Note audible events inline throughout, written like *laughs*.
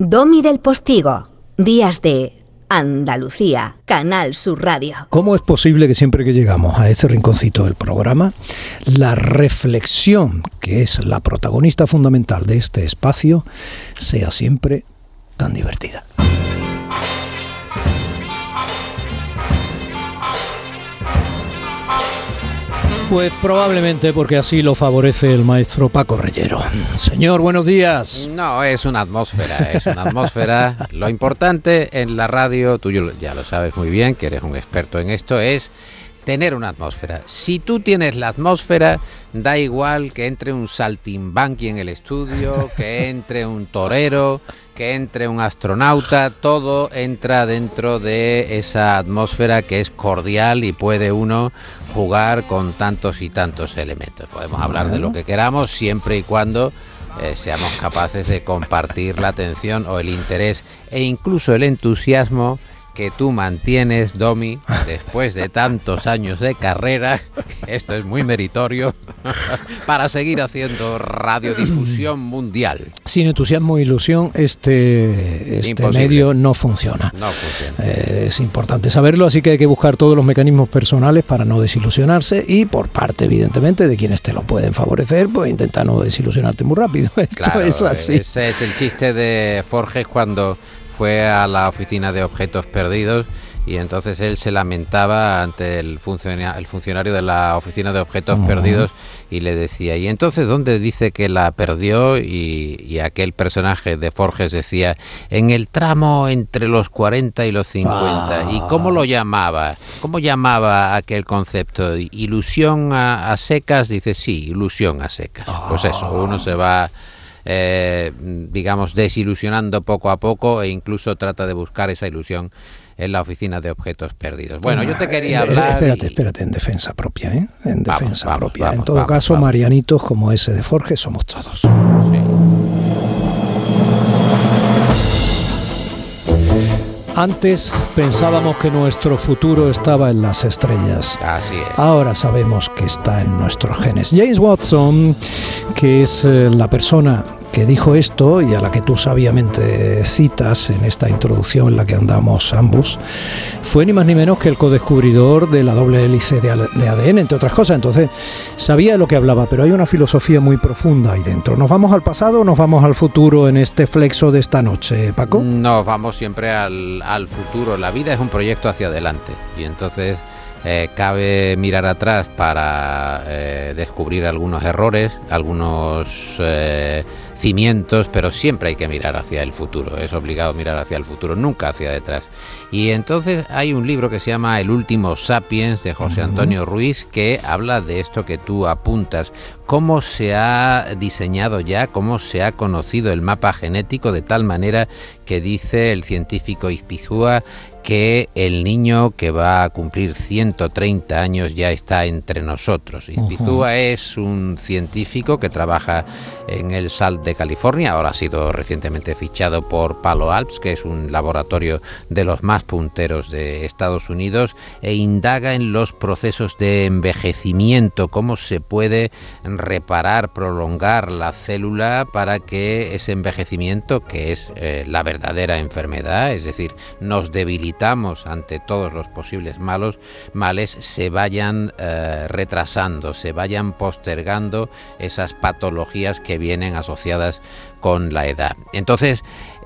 Domi del Postigo, Días de Andalucía, Canal Sur Radio. ¿Cómo es posible que siempre que llegamos a este rinconcito del programa, la reflexión, que es la protagonista fundamental de este espacio, sea siempre tan divertida? Pues probablemente porque así lo favorece el maestro Paco Reyero. Señor, buenos días. No, es una atmósfera, es una atmósfera. Lo importante en la radio, tú ya lo sabes muy bien, que eres un experto en esto, es tener una atmósfera. Si tú tienes la atmósfera, da igual que entre un saltimbanqui en el estudio, que entre un torero, que entre un astronauta, todo entra dentro de esa atmósfera que es cordial y puede uno jugar con tantos y tantos elementos. Podemos hablar de lo que queramos siempre y cuando eh, seamos capaces de compartir la atención o el interés e incluso el entusiasmo que tú mantienes, Domi, después de tantos años de carrera, esto es muy meritorio, para seguir haciendo radiodifusión mundial. Sin entusiasmo e ilusión, este, este medio no funciona. No funciona. Eh, es importante saberlo, así que hay que buscar todos los mecanismos personales para no desilusionarse y por parte, evidentemente, de quienes te lo pueden favorecer, pues intenta no desilusionarte muy rápido. *laughs* Esto es así. Ese es el chiste de Forges cuando fue a la oficina de objetos perdidos y entonces él se lamentaba ante el, el funcionario de la oficina de objetos perdidos y le decía, ¿y entonces dónde dice que la perdió? Y, aquel personaje de Forges decía, en el tramo entre los 40 y los 50. ¿Y cómo lo llamaba? ¿Cómo llamaba aquel concepto? ¿Ilusión a, secas? Dice, sí, ilusión a secas. Pues eso, uno se va eh, digamos, desilusionando poco a poco e incluso trata de buscar esa ilusión en la oficina de objetos perdidos. Bueno, yo te quería eh, hablar. espérate, espérate, en defensa propia, ¿eh? En defensa propia. en todo caso, Marianitos como ese de Forge somos todos. Antes pensábamos que nuestro futuro estaba en las estrellas. Así es. Ahora sabemos que está en nuestros genes. James Watson, que es eh, la persona dijo esto y a la que tú sabiamente citas en esta introducción en la que andamos ambos, fue ni más ni menos que el codescubridor de la doble hélice de ADN, entre otras cosas. Entonces, sabía de lo que hablaba, pero hay una filosofía muy profunda ahí dentro. ¿Nos vamos al pasado o nos vamos al futuro en este flexo de esta noche, Paco? Nos vamos siempre al futuro. La vida es un proyecto hacia adelante y entonces... Eh, cabe mirar atrás para eh, descubrir algunos errores, algunos eh, cimientos, pero siempre hay que mirar hacia el futuro, es obligado mirar hacia el futuro, nunca hacia detrás. Y entonces hay un libro que se llama El último Sapiens de José Antonio Ruiz que habla de esto que tú apuntas, cómo se ha diseñado ya, cómo se ha conocido el mapa genético de tal manera que dice el científico Izpizúa que el niño que va a cumplir 130 años ya está entre nosotros. Izpizúa es un científico que trabaja en el SALT de California, ahora ha sido recientemente fichado por Palo Alps, que es un laboratorio de los más punteros de Estados Unidos, e indaga en los procesos de envejecimiento, cómo se puede reparar, prolongar la célula para que ese envejecimiento, que es eh, la verdadera enfermedad, es decir, nos debilita ante todos los posibles malos males se vayan eh, retrasando, se vayan postergando esas patologías que vienen asociadas con la edad. Entonces,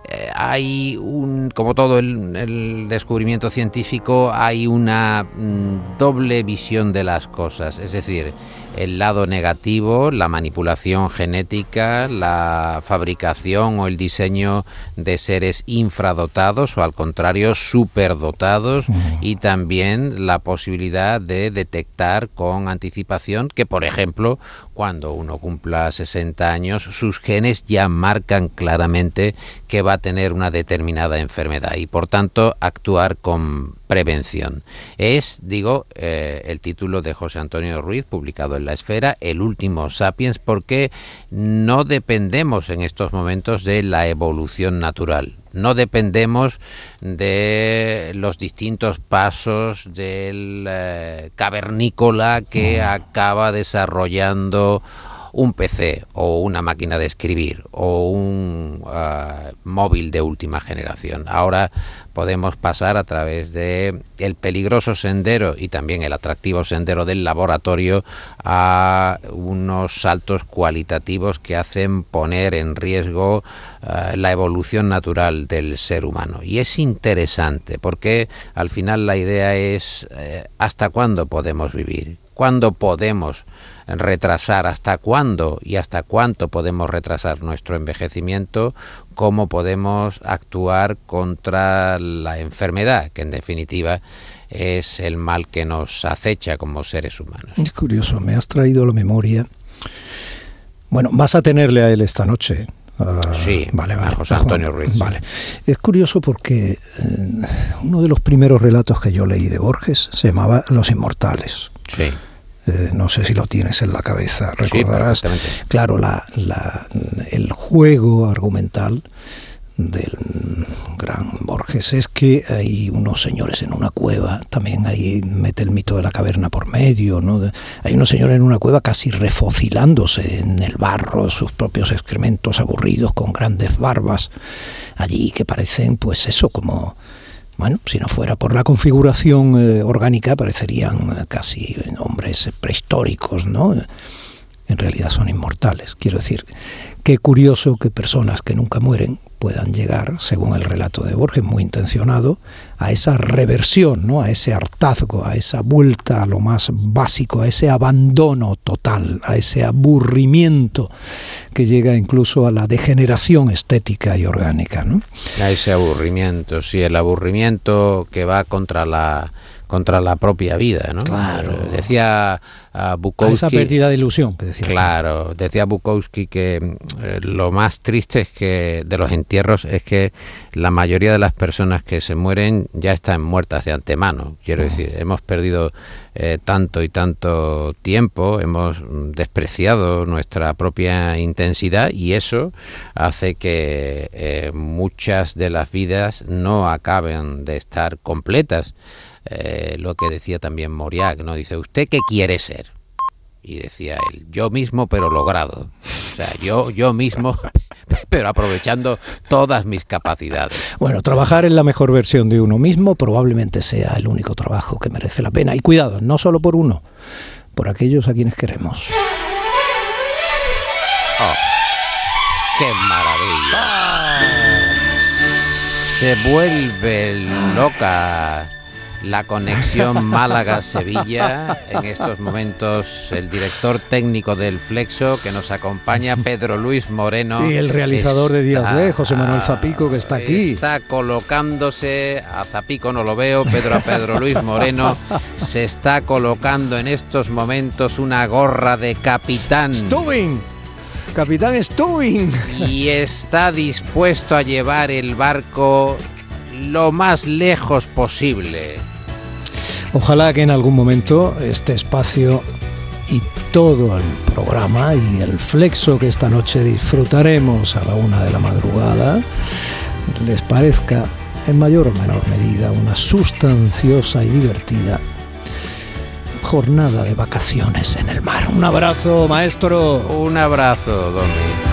eh, hay un, como todo el, descubrimiento científico, hay una mm, doble visión de las cosas, es decir, el lado negativo, la manipulación genética, la fabricación o el diseño de seres infradotados o al contrario superdotados y también la posibilidad de detectar con anticipación que por ejemplo cuando uno cumpla 60 años sus genes ya marcan claramente que va a tener una determinada enfermedad y por tanto actuar con prevención. Es, digo, eh, el título de José Antonio Ruiz, publicado en La Esfera, El último Sapiens, porque no dependemos en estos momentos de la evolución natural. No dependemos de los distintos pasos del eh, cavernícola que acaba desarrollando un PC o una máquina de escribir o un ah, móvil de última generación. Ahora podemos pasar a través de el peligroso sendero y también el atractivo sendero del laboratorio a unos saltos cualitativos que hacen poner en riesgo eh, la evolución natural del ser humano. Y es interesante porque al final la idea es eh, hasta cuándo podemos vivir, cuándo podemos retrasar, hasta cuándo y hasta cuánto podemos retrasar nuestro envejecimiento, cómo podemos actuar contra la enfermedad, que en definitiva es el mal que nos acecha como seres humanos. Es curioso, me has traído a la memoria. Bueno, vas a tenerle a él esta noche. Sí, vale, vale, a José Antonio Ruiz. Vale. Es curioso porque eh, uno de los primeros relatos que yo leí de Borges se llamaba Los Inmortales. Sí. Eh, no sé si lo tienes en la cabeza, recordarás, claro, la, el juego argumental del gran Borges es que hay unos señores en una cueva, también ahí mete el mito de la caverna por medio, ¿no? hay unos señores en una cueva casi refocilándose en el barro, sus propios excrementos aburridos con grandes barbas allí que parecen pues eso como bueno, si no fuera por la configuración eh, orgánica, parecerían eh, casi hombres prehistóricos, ¿no? En realidad son inmortales. Quiero decir, qué curioso que personas que nunca mueren puedan llegar, según el relato de Borges, muy intencionado, a esa reversión, ¿no? a ese hartazgo, a esa vuelta a lo más básico, a ese abandono total, a ese aburrimiento que llega incluso a la degeneración estética y orgánica. ¿no? A ese aburrimiento, sí, el aburrimiento que va contra la contra la propia vida, ¿no? Claro. Decía a Bukowski... esa pérdida de ilusión que decía. Claro, decía Bukowski que eh, lo más triste es que de los entierros es que la mayoría de las personas que se mueren ya están muertas de antemano. Quiero decir, hemos perdido eh, tanto y tanto tiempo, hemos despreciado nuestra propia intensidad y eso hace que eh, muchas de las vidas no acaben de estar completas. Eh, lo que decía también Moriac, ¿no? Dice, ¿usted qué quiere ser? Y decía él, yo mismo pero logrado. O sea, yo, yo mismo, *laughs* pero aprovechando todas mis capacidades. Bueno, trabajar en la mejor versión de uno mismo probablemente sea el único trabajo que merece la pena. Y cuidado, no solo por uno, por aquellos a quienes queremos. Oh, ¡Qué maravilla! Se vuelve loca la conexión *laughs* Málaga-Sevilla. En estos momentos el director técnico del Flexo que nos acompaña, *laughs* Pedro Luis Moreno. Y el realizador de Días de José Manuel Zapico, que está aquí. Está colocándose, a Zapico no lo veo, Pedro a Pedro Luis Moreno, *laughs* se está colocando en estos momentos una gorra de capitán. Stubing. Capitán Stubing. Y está dispuesto a llevar el barco lo más lejos posible. Ojalá que en algún momento este espacio y todo el programa y el flexo que esta noche disfrutaremos a la una de la madrugada les parezca en mayor o menor medida una sustanciosa y divertida jornada de vacaciones en el mar. Un abrazo, maestro. Un abrazo, Domi.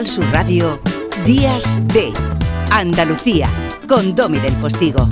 Canal Radio, Días de Andalucía, con Domi del Postigo.